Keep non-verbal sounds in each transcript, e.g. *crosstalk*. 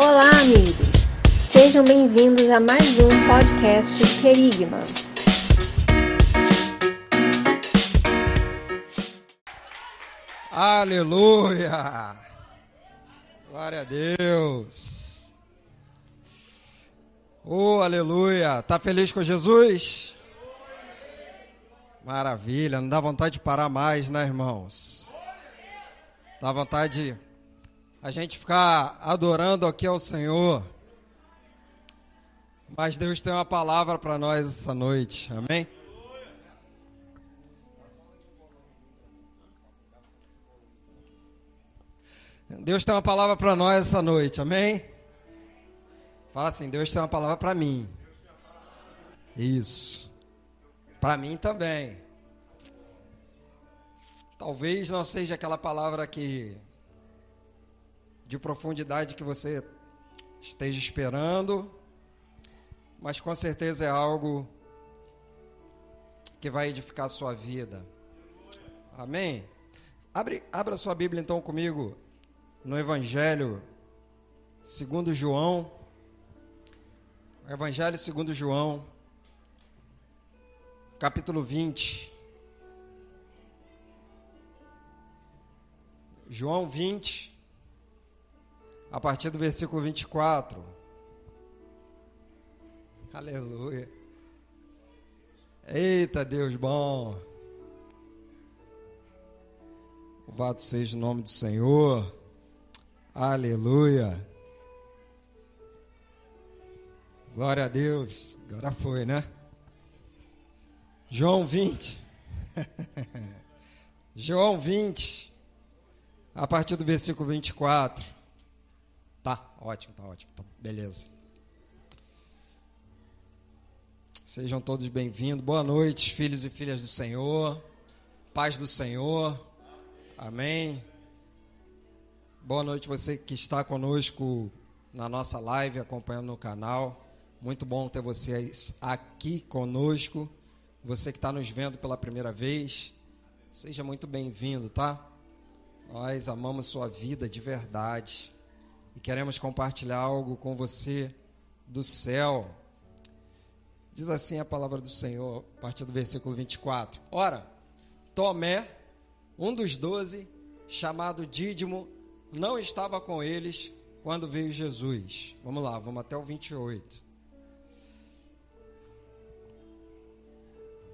Olá, amigos! Sejam bem-vindos a mais um podcast Querigma. Aleluia! Glória a Deus! Oh, aleluia! Tá feliz com Jesus? Maravilha, não dá vontade de parar mais, né, irmãos? Dá vontade de a gente ficar adorando aqui ao Senhor. Mas Deus tem uma palavra para nós essa noite, amém? Deus tem uma palavra para nós essa noite, amém? Fala assim: Deus tem uma palavra para mim. Isso. Para mim também. Talvez não seja aquela palavra que de profundidade que você esteja esperando, mas com certeza é algo que vai edificar a sua vida. Amém? Abre, abra sua Bíblia então comigo no Evangelho segundo João. Evangelho segundo João, capítulo 20. João 20, a partir do versículo 24. Aleluia. Eita Deus bom. Louvado seja o nome do Senhor. Aleluia. Glória a Deus. Agora foi, né? João 20. *laughs* João 20. A partir do versículo 24. Tá, ótimo, tá ótimo. Tá, beleza. Sejam todos bem-vindos. Boa noite, filhos e filhas do Senhor. Paz do Senhor. Amém. Boa noite você que está conosco na nossa live, acompanhando no canal. Muito bom ter vocês aqui conosco. Você que está nos vendo pela primeira vez, seja muito bem-vindo, tá? Nós amamos sua vida de verdade e queremos compartilhar algo com você do céu. Diz assim a palavra do Senhor, a partir do versículo 24: Ora, Tomé, um dos doze, chamado Dídimo, não estava com eles quando veio Jesus. Vamos lá, vamos até o 28.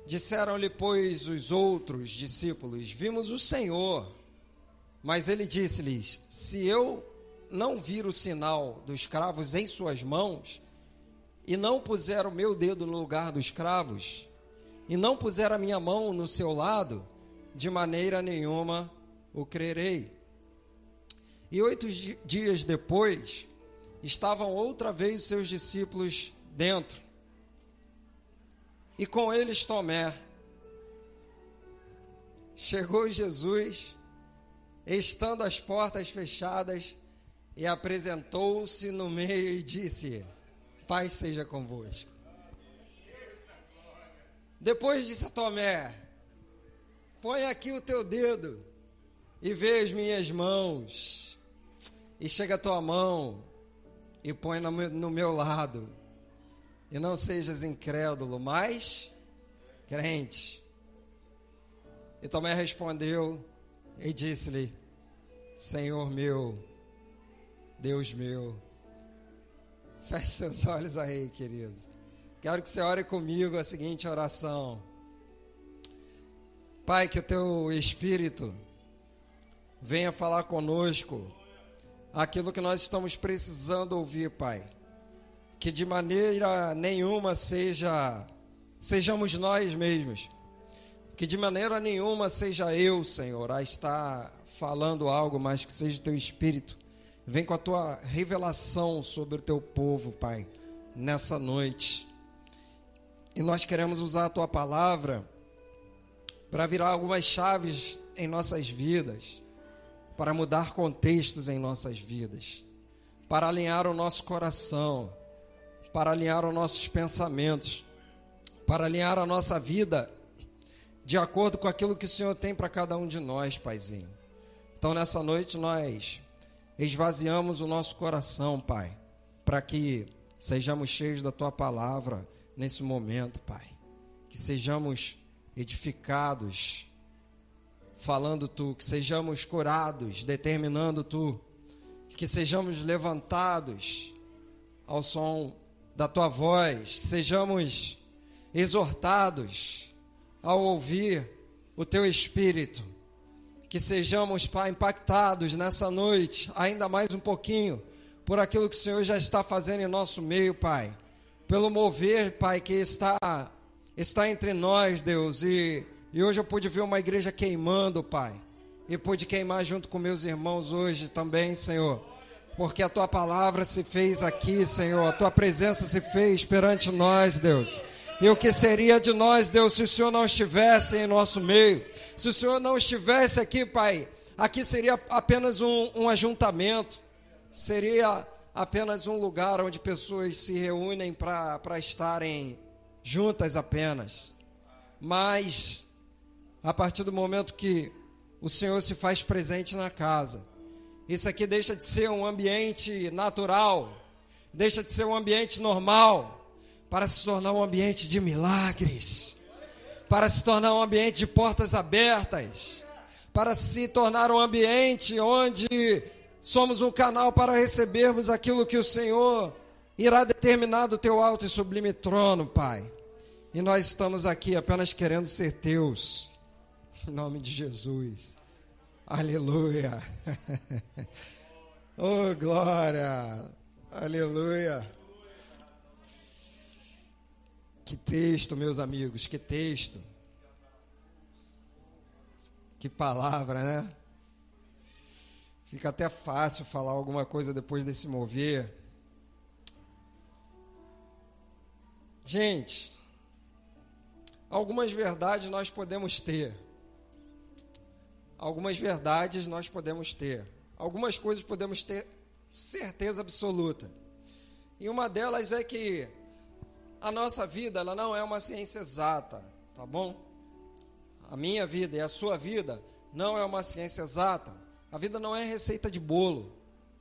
Disseram-lhe, pois, os outros discípulos: Vimos o Senhor. Mas ele disse-lhes: Se eu não vir o sinal dos cravos em suas mãos, e não puser o meu dedo no lugar dos cravos, e não puser a minha mão no seu lado, de maneira nenhuma o crerei. E oito dias depois, estavam outra vez os seus discípulos dentro, e com eles Tomé. Chegou Jesus, estando as portas fechadas, e apresentou-se no meio e disse: Paz seja convosco. Depois disse a Tomé: Põe aqui o teu dedo e vê as minhas mãos. E chega a tua mão e põe no meu lado. E não sejas incrédulo, mas crente. E Tomé respondeu e disse-lhe: Senhor meu Deus meu. Feche seus olhos aí, querido. Quero que você ore comigo a seguinte oração. Pai, que o teu Espírito venha falar conosco aquilo que nós estamos precisando ouvir, Pai. Que de maneira nenhuma seja sejamos nós mesmos. Que de maneira nenhuma seja eu, Senhor, a estar falando algo, mas que seja o teu Espírito Vem com a tua revelação sobre o teu povo, Pai, nessa noite. E nós queremos usar a tua palavra para virar algumas chaves em nossas vidas, para mudar contextos em nossas vidas, para alinhar o nosso coração, para alinhar os nossos pensamentos, para alinhar a nossa vida de acordo com aquilo que o Senhor tem para cada um de nós, Paizinho. Então, nessa noite, nós esvaziamos o nosso coração, Pai, para que sejamos cheios da tua palavra nesse momento, Pai. Que sejamos edificados, falando tu, que sejamos curados, determinando tu, que sejamos levantados ao som da tua voz, que sejamos exortados ao ouvir o teu espírito, que sejamos, Pai, impactados nessa noite, ainda mais um pouquinho, por aquilo que o Senhor já está fazendo em nosso meio, Pai, pelo mover, Pai, que está está entre nós, Deus, e, e hoje eu pude ver uma igreja queimando, Pai, e pude queimar junto com meus irmãos hoje também, Senhor, porque a tua palavra se fez aqui, Senhor, a tua presença se fez perante nós, Deus. E o que seria de nós, Deus, se o Senhor não estivesse em nosso meio? Se o Senhor não estivesse aqui, Pai, aqui seria apenas um, um ajuntamento, seria apenas um lugar onde pessoas se reúnem para estarem juntas apenas. Mas, a partir do momento que o Senhor se faz presente na casa, isso aqui deixa de ser um ambiente natural, deixa de ser um ambiente normal, para se tornar um ambiente de milagres, para se tornar um ambiente de portas abertas, para se tornar um ambiente onde somos um canal para recebermos aquilo que o Senhor irá determinar do teu alto e sublime trono, Pai. E nós estamos aqui apenas querendo ser teus. Em nome de Jesus. Aleluia. *laughs* oh, glória. Aleluia. Que texto, meus amigos, que texto. Que palavra, né? Fica até fácil falar alguma coisa depois desse mover. Gente, algumas verdades nós podemos ter. Algumas verdades nós podemos ter. Algumas coisas podemos ter certeza absoluta. E uma delas é que a nossa vida ela não é uma ciência exata, tá bom? A minha vida e a sua vida não é uma ciência exata. A vida não é receita de bolo.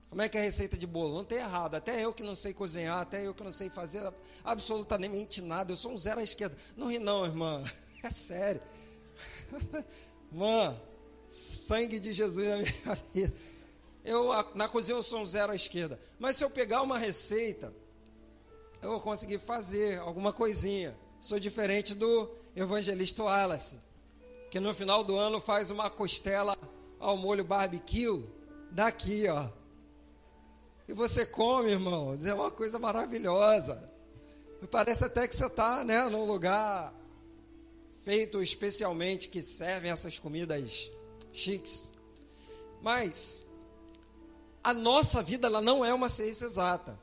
Como é que é receita de bolo? Não tem errado. Até eu que não sei cozinhar, até eu que não sei fazer absolutamente nada. Eu sou um zero à esquerda. Não ri não, irmã. *laughs* É sério. *laughs* Irmã, sangue de Jesus na minha *laughs* vida. Eu, na cozinha eu sou um zero à esquerda. Mas se eu pegar uma receita, eu vou conseguir fazer alguma coisinha. Sou diferente do evangelista Wallace, que no final do ano faz uma costela ao molho barbecue daqui, ó. E você come, irmão, é uma coisa maravilhosa. Parece até que você está né, num lugar feito especialmente que servem essas comidas chiques. Mas a nossa vida ela não é uma ciência exata.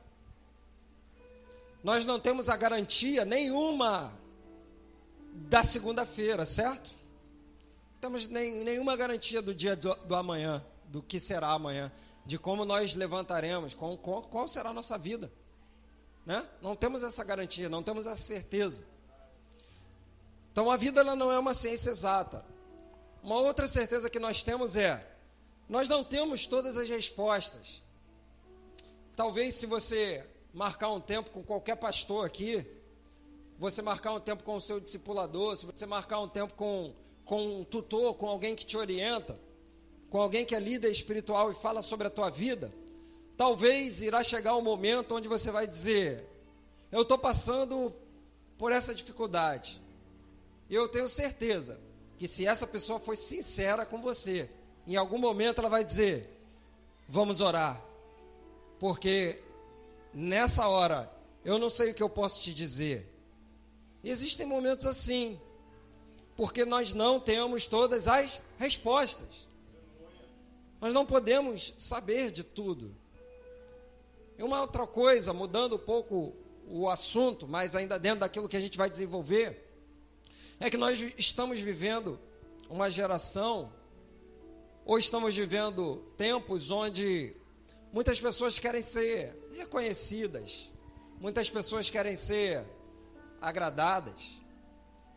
Nós não temos a garantia nenhuma da segunda-feira, certo? Não temos nem, nenhuma garantia do dia do, do, amanhã, do que será amanhã, de como nós levantaremos, com, com, qual será a nossa vida. Né? Não temos essa garantia, não temos essa certeza. Então a vida ela não é uma ciência exata. Uma outra certeza que nós temos é: nós não temos todas as respostas. Talvez se você marcar um tempo com qualquer pastor aqui, você marcar um tempo com o seu discipulador, se você marcar um tempo com, com um tutor, com alguém que te orienta, com alguém que é líder espiritual e fala sobre a tua vida, talvez irá chegar um momento onde você vai dizer: Eu estou passando por essa dificuldade. E eu tenho certeza que se essa pessoa for sincera com você, em algum momento ela vai dizer: Vamos orar. Porque nessa hora, eu não sei o que eu posso te dizer. E existem momentos assim, porque nós não temos todas as respostas. Nós não podemos saber de tudo. E uma outra coisa, mudando um pouco o assunto, mas ainda dentro daquilo que a gente vai desenvolver, é que nós estamos vivendo uma geração, ou estamos vivendo tempos onde muitas pessoas querem ser reconhecidas. Muitas pessoas querem ser agradadas.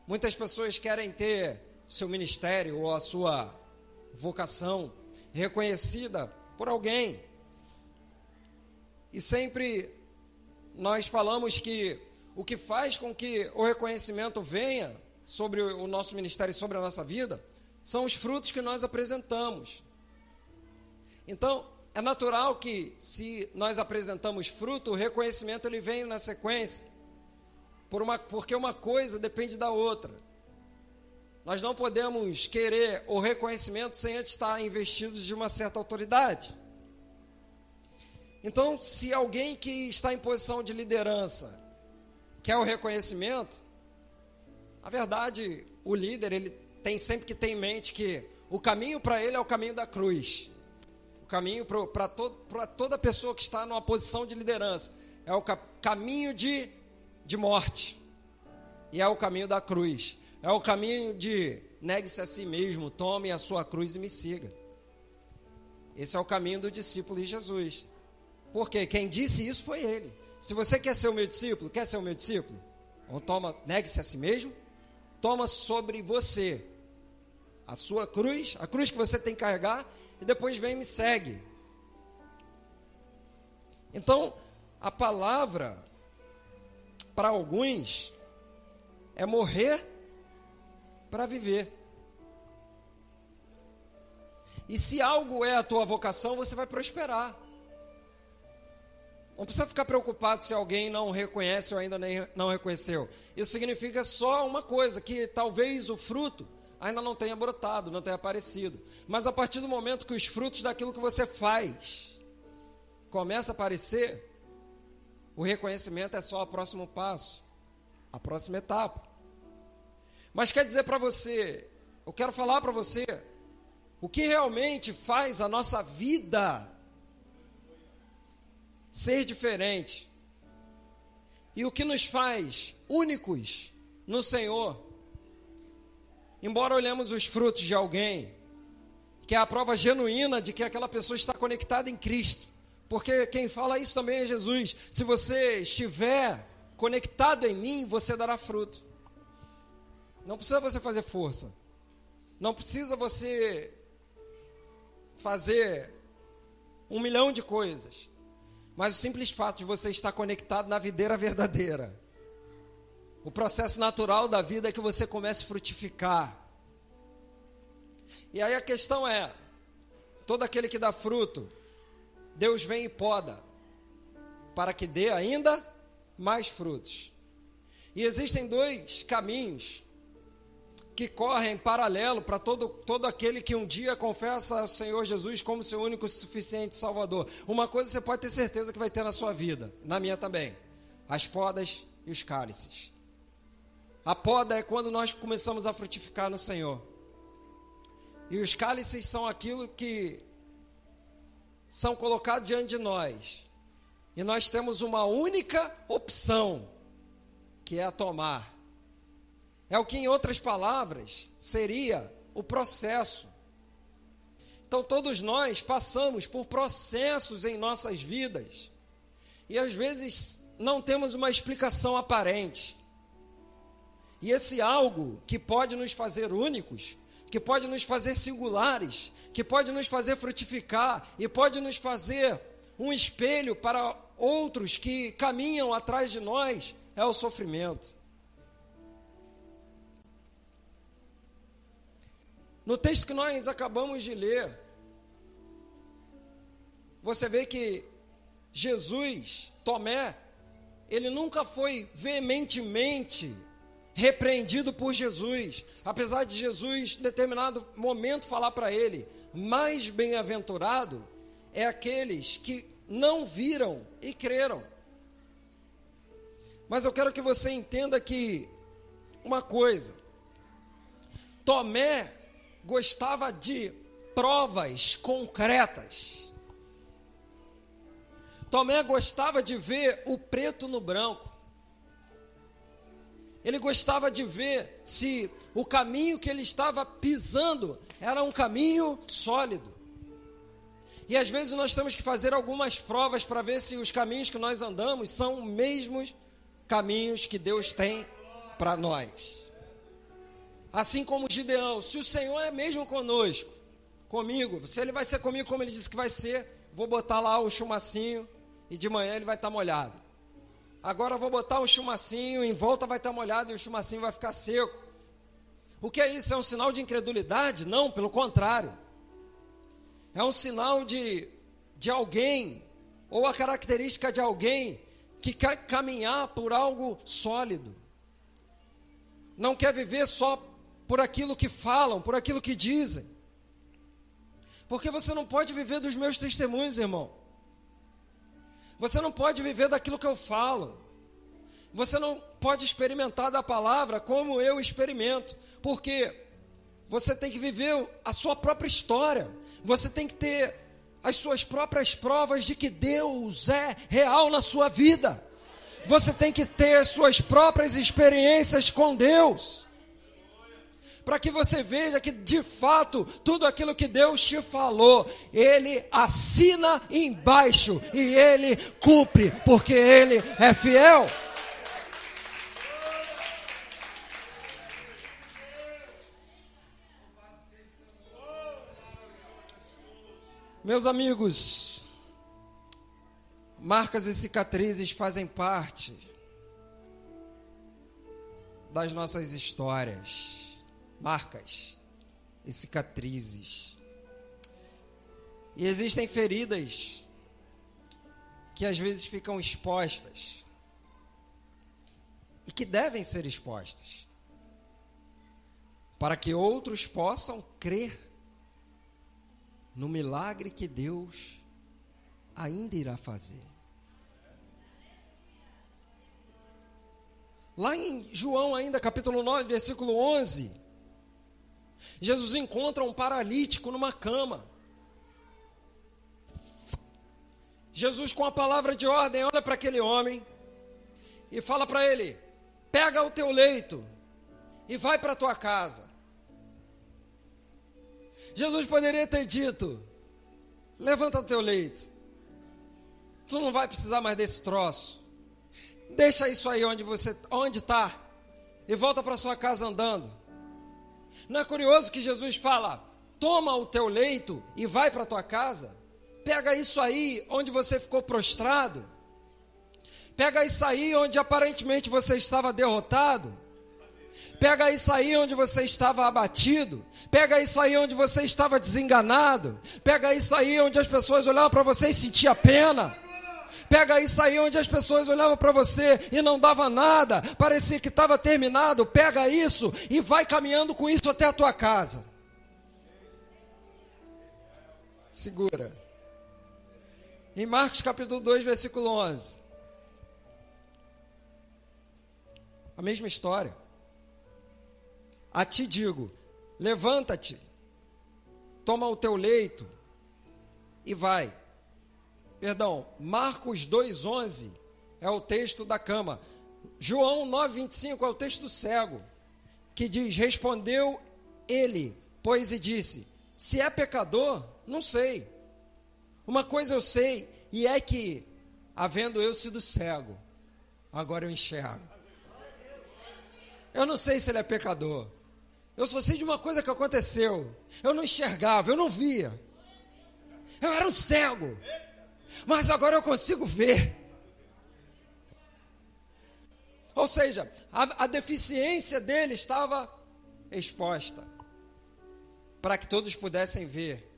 Muitas pessoas querem ter seu ministério ou a sua vocação reconhecida por alguém. E sempre nós falamos que o que faz com que o reconhecimento venha sobre o nosso ministério e sobre a nossa vida são os frutos que nós apresentamos. Então, é natural que se nós apresentamos fruto, o reconhecimento ele vem na sequência. Por uma, porque uma coisa depende da outra. Nós não podemos querer o reconhecimento sem antes estar investidos de uma certa autoridade. Então, se alguém que está em posição de liderança quer o reconhecimento, a verdade, o líder, ele tem sempre que ter em mente que o caminho para ele é o caminho da cruz. O caminho para to, toda pessoa que está numa posição de liderança é o ca, caminho de, de morte. E é o caminho da cruz. É o caminho de negue-se a si mesmo, tome a sua cruz e me siga. Esse é o caminho do discípulo de Jesus. Porque quem disse isso foi ele. Se você quer ser o meu discípulo, quer ser o meu discípulo? Então toma, negue-se a si mesmo, toma sobre você a sua cruz, a cruz que você tem que carregar, e depois vem e me segue. Então, a palavra para alguns é morrer para viver. E se algo é a tua vocação, você vai prosperar. Não precisa ficar preocupado se alguém não reconhece ou ainda nem, não reconheceu. Isso significa só uma coisa: que talvez o fruto ainda não tenha brotado, não tenha aparecido. Mas a partir do momento que os frutos daquilo que você faz começa a aparecer, o reconhecimento é só o próximo passo, a próxima etapa. Mas quer dizer para você, eu quero falar para você, o que realmente faz a nossa vida ser diferente e o que nos faz únicos no Senhor. Embora olhemos os frutos de alguém, que é a prova genuína de que aquela pessoa está conectada em Cristo, porque quem fala isso também é Jesus. Se você estiver conectado em mim, você dará fruto. Não precisa você fazer força. Não precisa você fazer um milhão de coisas. Mas o simples fato de você estar conectado na videira verdadeira. O processo natural da vida é que você comece a frutificar. E aí a questão é: todo aquele que dá fruto, Deus vem e poda, para que dê ainda mais frutos. E existem dois caminhos que correm em paralelo para todo, todo aquele que um dia confessa ao Senhor Jesus como seu único e suficiente Salvador. Uma coisa você pode ter certeza que vai ter na sua vida, na minha também: as podas e os cálices. A poda é quando nós começamos a frutificar no Senhor. E os cálices são aquilo que são colocados diante de nós. E nós temos uma única opção, que é a tomar. É o que, em outras palavras, seria o processo. Então, todos nós passamos por processos em nossas vidas e às vezes não temos uma explicação aparente. E esse algo que pode nos fazer únicos, que pode nos fazer singulares, que pode nos fazer frutificar e pode nos fazer um espelho para outros que caminham atrás de nós, é o sofrimento. No texto que nós acabamos de ler, você vê que Jesus, Tomé, ele nunca foi veementemente repreendido por Jesus, apesar de Jesus, em determinado momento, falar para ele: mais bem-aventurado é aqueles que não viram e creram. Mas eu quero que você entenda que uma coisa: Tomé gostava de provas concretas. Tomé gostava de ver o preto no branco. Ele gostava de ver se o caminho que ele estava pisando era um caminho sólido. E às vezes nós temos que fazer algumas provas para ver se os caminhos que nós andamos são os mesmos caminhos que Deus tem para nós. Assim como Gideão, se o Senhor é mesmo conosco, comigo, se ele vai ser comigo como ele disse que vai ser, vou botar lá o chumacinho e de manhã ele vai estar molhado. Agora vou botar um chumacinho, em volta vai estar molhado e o chumacinho vai ficar seco. O que é isso? É um sinal de incredulidade? Não, pelo contrário. É um sinal de, de alguém, ou a característica de alguém que quer caminhar por algo sólido. Não quer viver só por aquilo que falam, por aquilo que dizem. Porque você não pode viver dos meus testemunhos, irmão. Você não pode viver daquilo que eu falo. Você não pode experimentar da palavra como eu experimento. Porque você tem que viver a sua própria história. Você tem que ter as suas próprias provas de que Deus é real na sua vida. Você tem que ter as suas próprias experiências com Deus para que você veja que de fato tudo aquilo que Deus te falou, Ele assina embaixo e Ele cumpre, porque Ele é fiel. Meus amigos, marcas e cicatrizes fazem parte das nossas histórias marcas e cicatrizes. E existem feridas que às vezes ficam expostas e que devem ser expostas para que outros possam crer no milagre que Deus ainda irá fazer. Lá em João, ainda capítulo 9, versículo 11, Jesus encontra um paralítico numa cama. Jesus, com a palavra de ordem, olha para aquele homem e fala para ele: pega o teu leito e vai para a tua casa. Jesus poderia ter dito: levanta o teu leito, tu não vai precisar mais desse troço. Deixa isso aí onde você onde está e volta para sua casa andando. Não é curioso que Jesus fala: toma o teu leito e vai para a tua casa? Pega isso aí onde você ficou prostrado. Pega isso aí onde aparentemente você estava derrotado. Pega isso aí onde você estava abatido. Pega isso aí onde você estava desenganado. Pega isso aí onde as pessoas olhavam para você e sentiam pena. Pega isso aí onde as pessoas olhavam para você e não dava nada, parecia que estava terminado. Pega isso e vai caminhando com isso até a tua casa. Segura. Em Marcos capítulo 2, versículo 11. A mesma história. A ti digo: levanta-te, toma o teu leito e vai. Perdão, Marcos 2:11 é o texto da cama. João 9:25 é o texto do cego, que diz: "Respondeu ele, pois e disse: Se é pecador, não sei. Uma coisa eu sei, e é que havendo eu sido cego, agora eu enxergo. Eu não sei se ele é pecador. Eu só sei de uma coisa que aconteceu. Eu não enxergava, eu não via. Eu era um cego mas agora eu consigo ver. Ou seja, a, a deficiência dele estava exposta para que todos pudessem ver.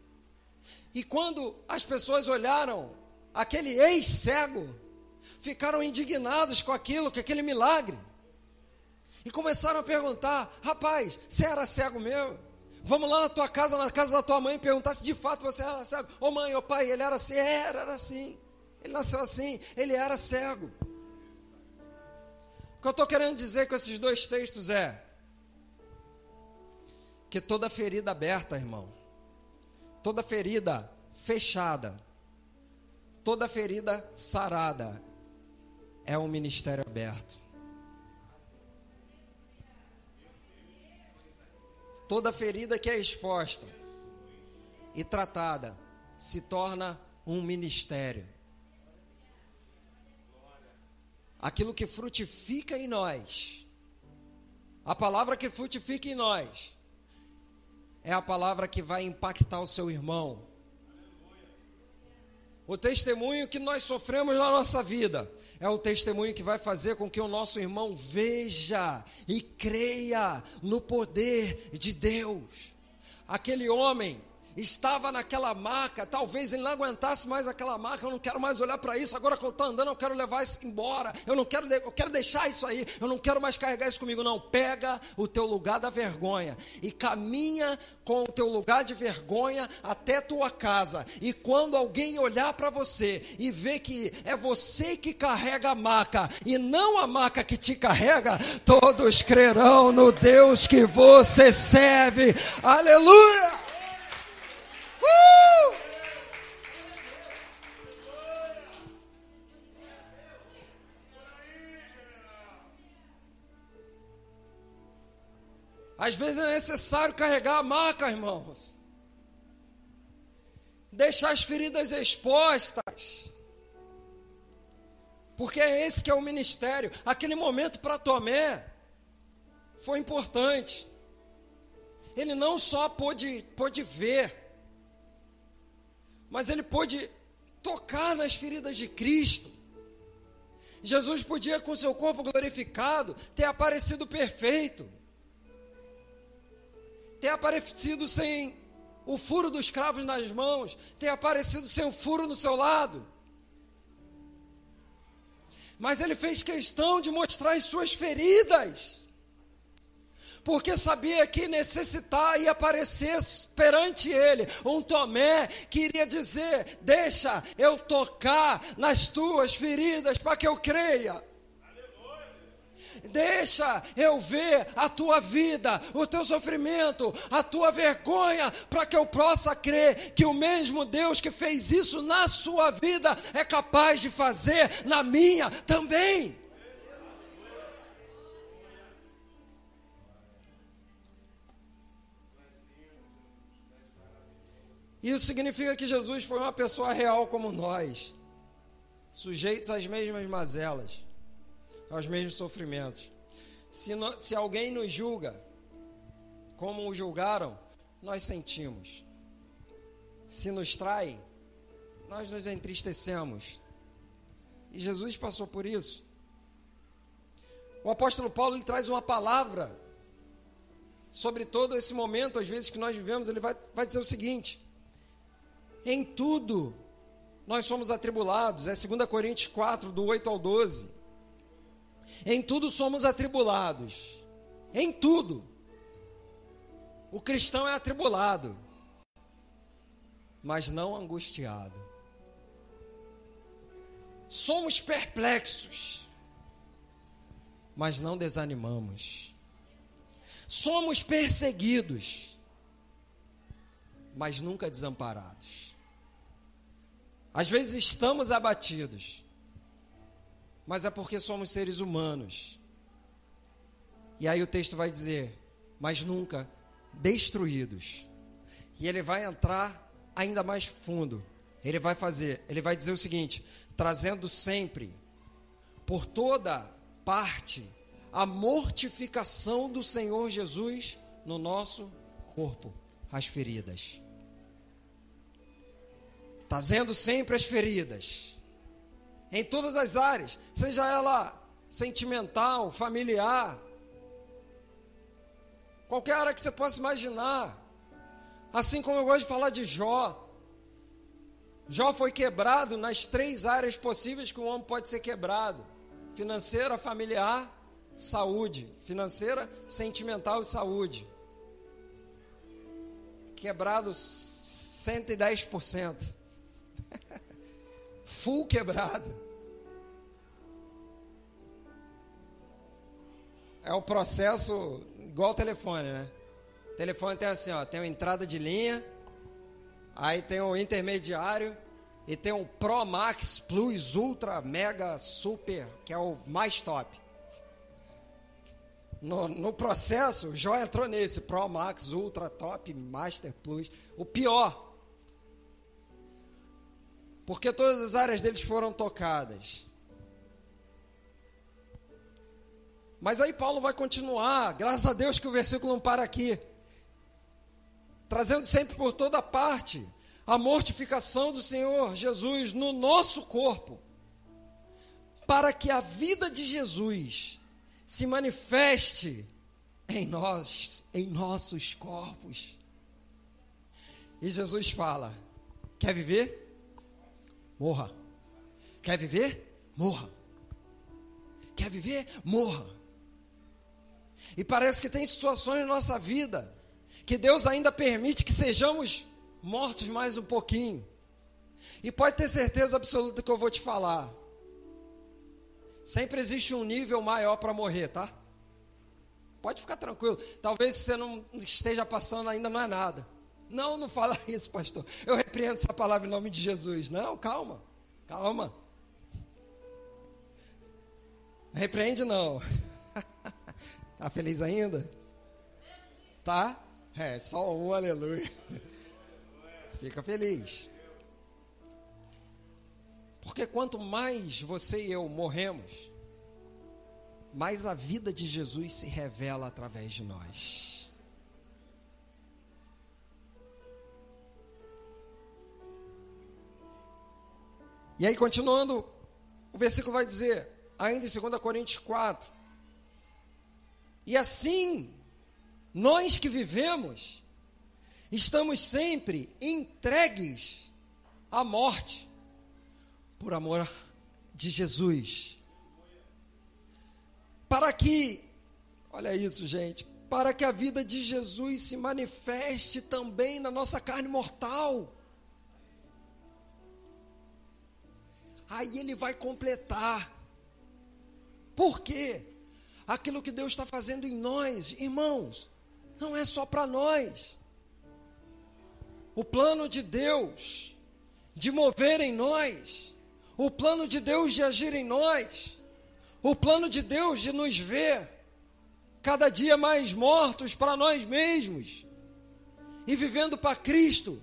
E quando as pessoas olharam aquele ex-cego, ficaram indignados com aquilo, com aquele milagre. E começaram a perguntar: rapaz, você era cego mesmo? Vamos lá na tua casa, na casa da tua mãe, perguntar se de fato você era cego. Ô oh, mãe, ô oh, pai, ele era assim, era, era assim. Ele nasceu assim, ele era cego. O que eu estou querendo dizer com esses dois textos é que toda ferida aberta, irmão, toda ferida fechada, toda ferida sarada é um ministério aberto. Toda ferida que é exposta e tratada se torna um ministério. Aquilo que frutifica em nós, a palavra que frutifica em nós, é a palavra que vai impactar o seu irmão. O testemunho que nós sofremos na nossa vida é o testemunho que vai fazer com que o nosso irmão veja e creia no poder de Deus. Aquele homem estava naquela maca, talvez ele não aguentasse mais aquela maca, eu não quero mais olhar para isso, agora que eu estou andando, eu quero levar isso embora, eu não quero, eu quero deixar isso aí, eu não quero mais carregar isso comigo, não, pega o teu lugar da vergonha e caminha com o teu lugar de vergonha até tua casa, e quando alguém olhar para você e ver que é você que carrega a maca, e não a maca que te carrega, todos crerão no Deus que você serve, aleluia! Às vezes é necessário carregar a marca, irmãos. Deixar as feridas expostas. Porque é esse que é o ministério. Aquele momento para Tomé foi importante. Ele não só pôde, pôde ver, mas ele pôde tocar nas feridas de Cristo. Jesus podia, com seu corpo glorificado, ter aparecido perfeito, ter aparecido sem o furo dos cravos nas mãos, ter aparecido sem o furo no seu lado. Mas ele fez questão de mostrar as suas feridas porque sabia que necessitar e aparecer perante ele um Tomé que iria dizer: Deixa eu tocar nas tuas feridas para que eu creia. Deixa eu ver a tua vida, o teu sofrimento, a tua vergonha, para que eu possa crer que o mesmo Deus que fez isso na sua vida é capaz de fazer na minha também. Isso significa que Jesus foi uma pessoa real como nós, sujeitos às mesmas mazelas, aos mesmos sofrimentos. Se, no, se alguém nos julga como o julgaram, nós sentimos. Se nos traem, nós nos entristecemos. E Jesus passou por isso. O apóstolo Paulo ele traz uma palavra sobre todo esse momento, às vezes que nós vivemos. Ele vai, vai dizer o seguinte: em tudo nós somos atribulados. É 2 Coríntios 4, do 8 ao 12. Em tudo somos atribulados. Em tudo. O cristão é atribulado, mas não angustiado. Somos perplexos, mas não desanimamos. Somos perseguidos, mas nunca desamparados. Às vezes estamos abatidos, mas é porque somos seres humanos. E aí o texto vai dizer, mas nunca destruídos. E ele vai entrar ainda mais fundo. Ele vai fazer, ele vai dizer o seguinte: trazendo sempre por toda parte a mortificação do Senhor Jesus no nosso corpo, as feridas trazendo sempre as feridas, em todas as áreas, seja ela sentimental, familiar, qualquer área que você possa imaginar. Assim como eu gosto de falar de Jó. Jó foi quebrado nas três áreas possíveis que um homem pode ser quebrado: financeira, familiar, saúde. Financeira, sentimental e saúde. Quebrado 110%. *laughs* Full quebrado. É o processo igual o telefone, né? O telefone tem assim, ó, tem uma entrada de linha, aí tem o intermediário e tem o Pro Max Plus Ultra Mega Super, que é o mais top. No, no processo, Jó entrou nesse Pro Max Ultra Top Master Plus, o pior. Porque todas as áreas deles foram tocadas. Mas aí Paulo vai continuar, graças a Deus que o versículo não para aqui. Trazendo sempre por toda parte a mortificação do Senhor Jesus no nosso corpo, para que a vida de Jesus se manifeste em nós, em nossos corpos. E Jesus fala: Quer viver? Morra. Quer viver? Morra. Quer viver? Morra. E parece que tem situações na nossa vida que Deus ainda permite que sejamos mortos mais um pouquinho. E pode ter certeza absoluta que eu vou te falar. Sempre existe um nível maior para morrer, tá? Pode ficar tranquilo. Talvez você não esteja passando ainda não é nada. Não, não fala *laughs* isso, pastor. Eu repreendo essa palavra em nome de Jesus. Não, calma. Calma. Repreende não. *laughs* tá feliz ainda? Tá? É, só um, aleluia. Fica feliz. Porque quanto mais você e eu morremos, mais a vida de Jesus se revela através de nós. E aí, continuando, o versículo vai dizer, ainda em 2 Coríntios 4: E assim, nós que vivemos, estamos sempre entregues à morte, por amor de Jesus. Para que, olha isso, gente, para que a vida de Jesus se manifeste também na nossa carne mortal. Aí ele vai completar. Por quê? Aquilo que Deus está fazendo em nós, irmãos, não é só para nós. O plano de Deus de mover em nós, o plano de Deus de agir em nós, o plano de Deus de nos ver cada dia mais mortos para nós mesmos e vivendo para Cristo,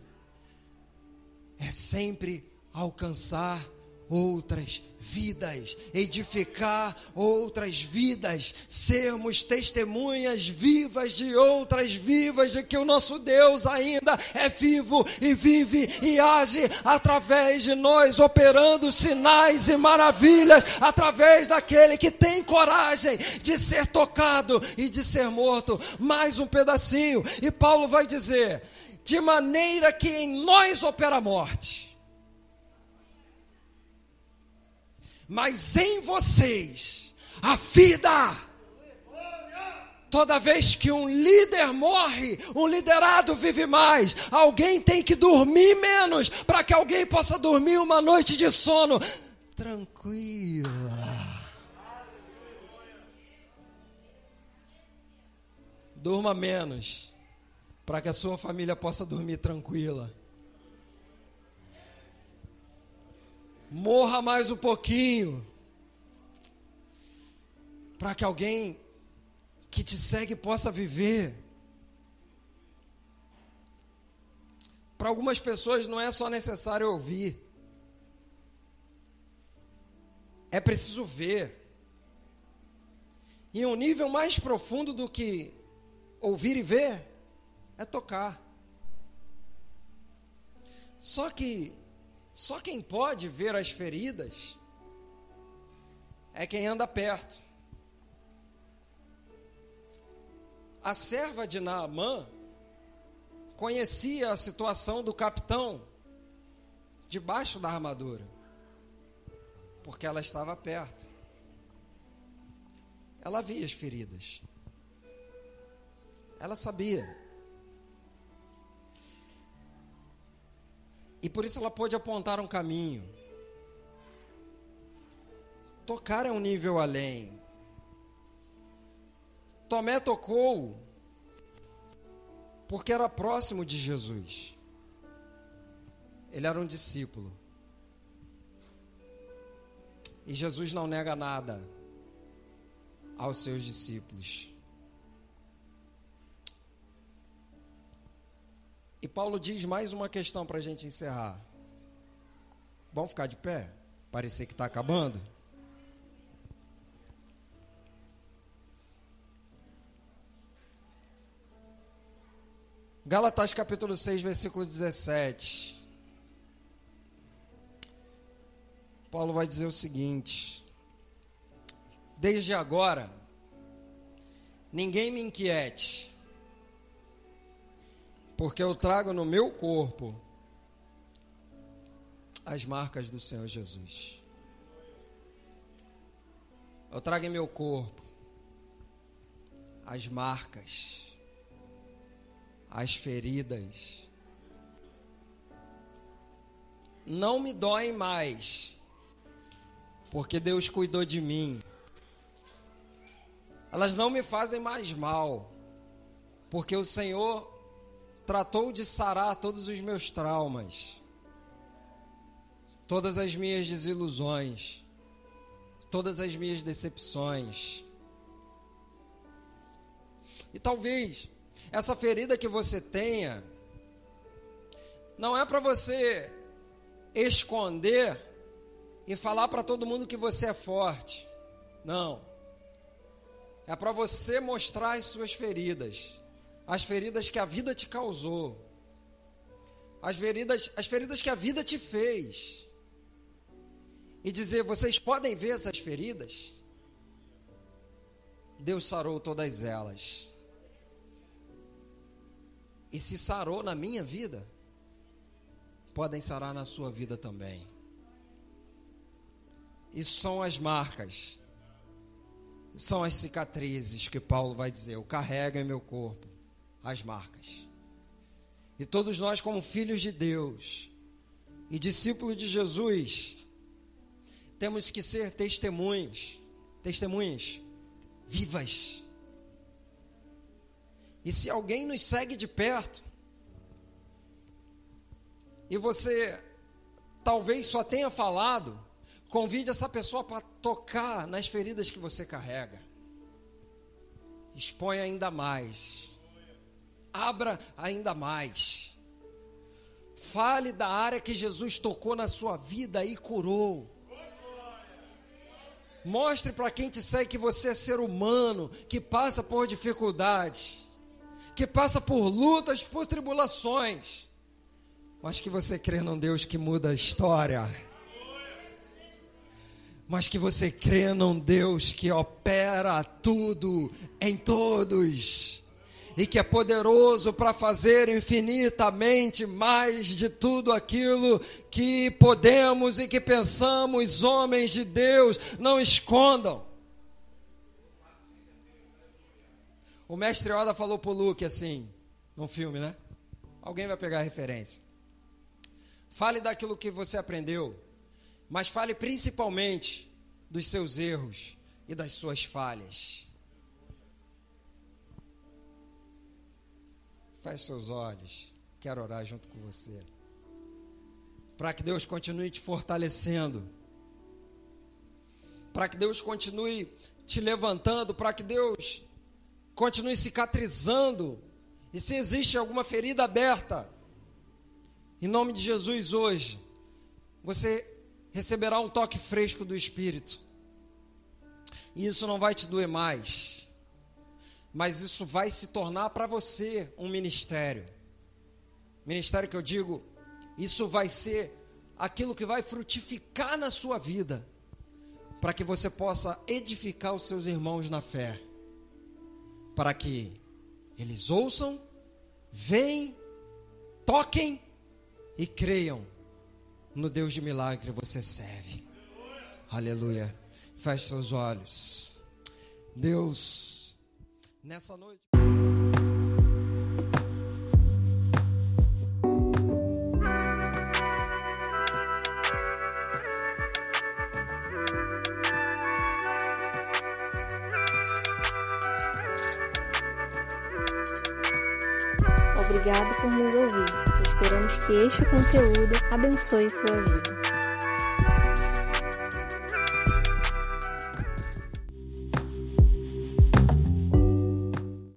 é sempre alcançar outras vidas, edificar outras vidas, sermos testemunhas vivas de outras vivas, de que o nosso Deus ainda é vivo e vive e age através de nós, operando sinais e maravilhas, através daquele que tem coragem de ser tocado e de ser morto. Mais um pedacinho, e Paulo vai dizer: de maneira que em nós opera a morte mas em vocês a vida. Toda vez que um líder morre, um liderado vive mais. Alguém tem que dormir menos para que alguém possa dormir uma noite de sono tranquila. Durma menos para que a sua família possa dormir tranquila. Morra mais um pouquinho, para que alguém que te segue possa viver. Para algumas pessoas não é só necessário ouvir, é preciso ver. E um nível mais profundo do que ouvir e ver é tocar. Só que só quem pode ver as feridas é quem anda perto. A serva de Naamã conhecia a situação do capitão debaixo da armadura, porque ela estava perto. Ela via as feridas. Ela sabia. E por isso ela pôde apontar um caminho. Tocar é um nível além. Tomé tocou porque era próximo de Jesus. Ele era um discípulo. E Jesus não nega nada aos seus discípulos. E Paulo diz mais uma questão para a gente encerrar. Vamos ficar de pé? Parecer que está acabando. Galatas capítulo 6, versículo 17. Paulo vai dizer o seguinte: Desde agora, ninguém me inquiete porque eu trago no meu corpo as marcas do Senhor Jesus. Eu trago em meu corpo as marcas, as feridas. Não me doem mais, porque Deus cuidou de mim. Elas não me fazem mais mal, porque o Senhor tratou de sarar todos os meus traumas, todas as minhas desilusões todas as minhas decepções. E talvez essa ferida que você tenha não é para você esconder e falar para todo mundo que você é forte. Não. É para você mostrar as suas feridas, as feridas que a vida te causou, as feridas, as feridas que a vida te fez e dizer: Vocês podem ver essas feridas? Deus sarou todas elas. E se sarou na minha vida, podem sarar na sua vida também. Isso são as marcas, são as cicatrizes que Paulo vai dizer: Eu carrego em meu corpo as marcas. E todos nós, como filhos de Deus e discípulos de Jesus, temos que ser testemunhos, testemunhas vivas. E se alguém nos segue de perto, e você talvez só tenha falado, convide essa pessoa para tocar nas feridas que você carrega. Expõe ainda mais. Abra ainda mais. Fale da área que Jesus tocou na sua vida e curou. Mostre para quem te segue que você é ser humano, que passa por dificuldades, que passa por lutas, por tribulações, mas que você crê num Deus que muda a história. Mas que você crê num Deus que opera tudo em todos e que é poderoso para fazer infinitamente mais de tudo aquilo que podemos e que pensamos, homens de Deus, não escondam. O mestre Oda falou para o Luke assim, num filme, né? Alguém vai pegar a referência. Fale daquilo que você aprendeu, mas fale principalmente dos seus erros e das suas falhas. Feche seus olhos. Quero orar junto com você. Para que Deus continue te fortalecendo. Para que Deus continue te levantando. Para que Deus continue cicatrizando. E se existe alguma ferida aberta, em nome de Jesus hoje, você receberá um toque fresco do Espírito. E isso não vai te doer mais mas isso vai se tornar para você um ministério. Ministério que eu digo, isso vai ser aquilo que vai frutificar na sua vida, para que você possa edificar os seus irmãos na fé, para que eles ouçam, veem, toquem e creiam no Deus de milagre que você serve. Aleluia. Feche seus olhos. Deus nessa noite. Obrigado por nos ouvir. Esperamos que este conteúdo abençoe sua vida.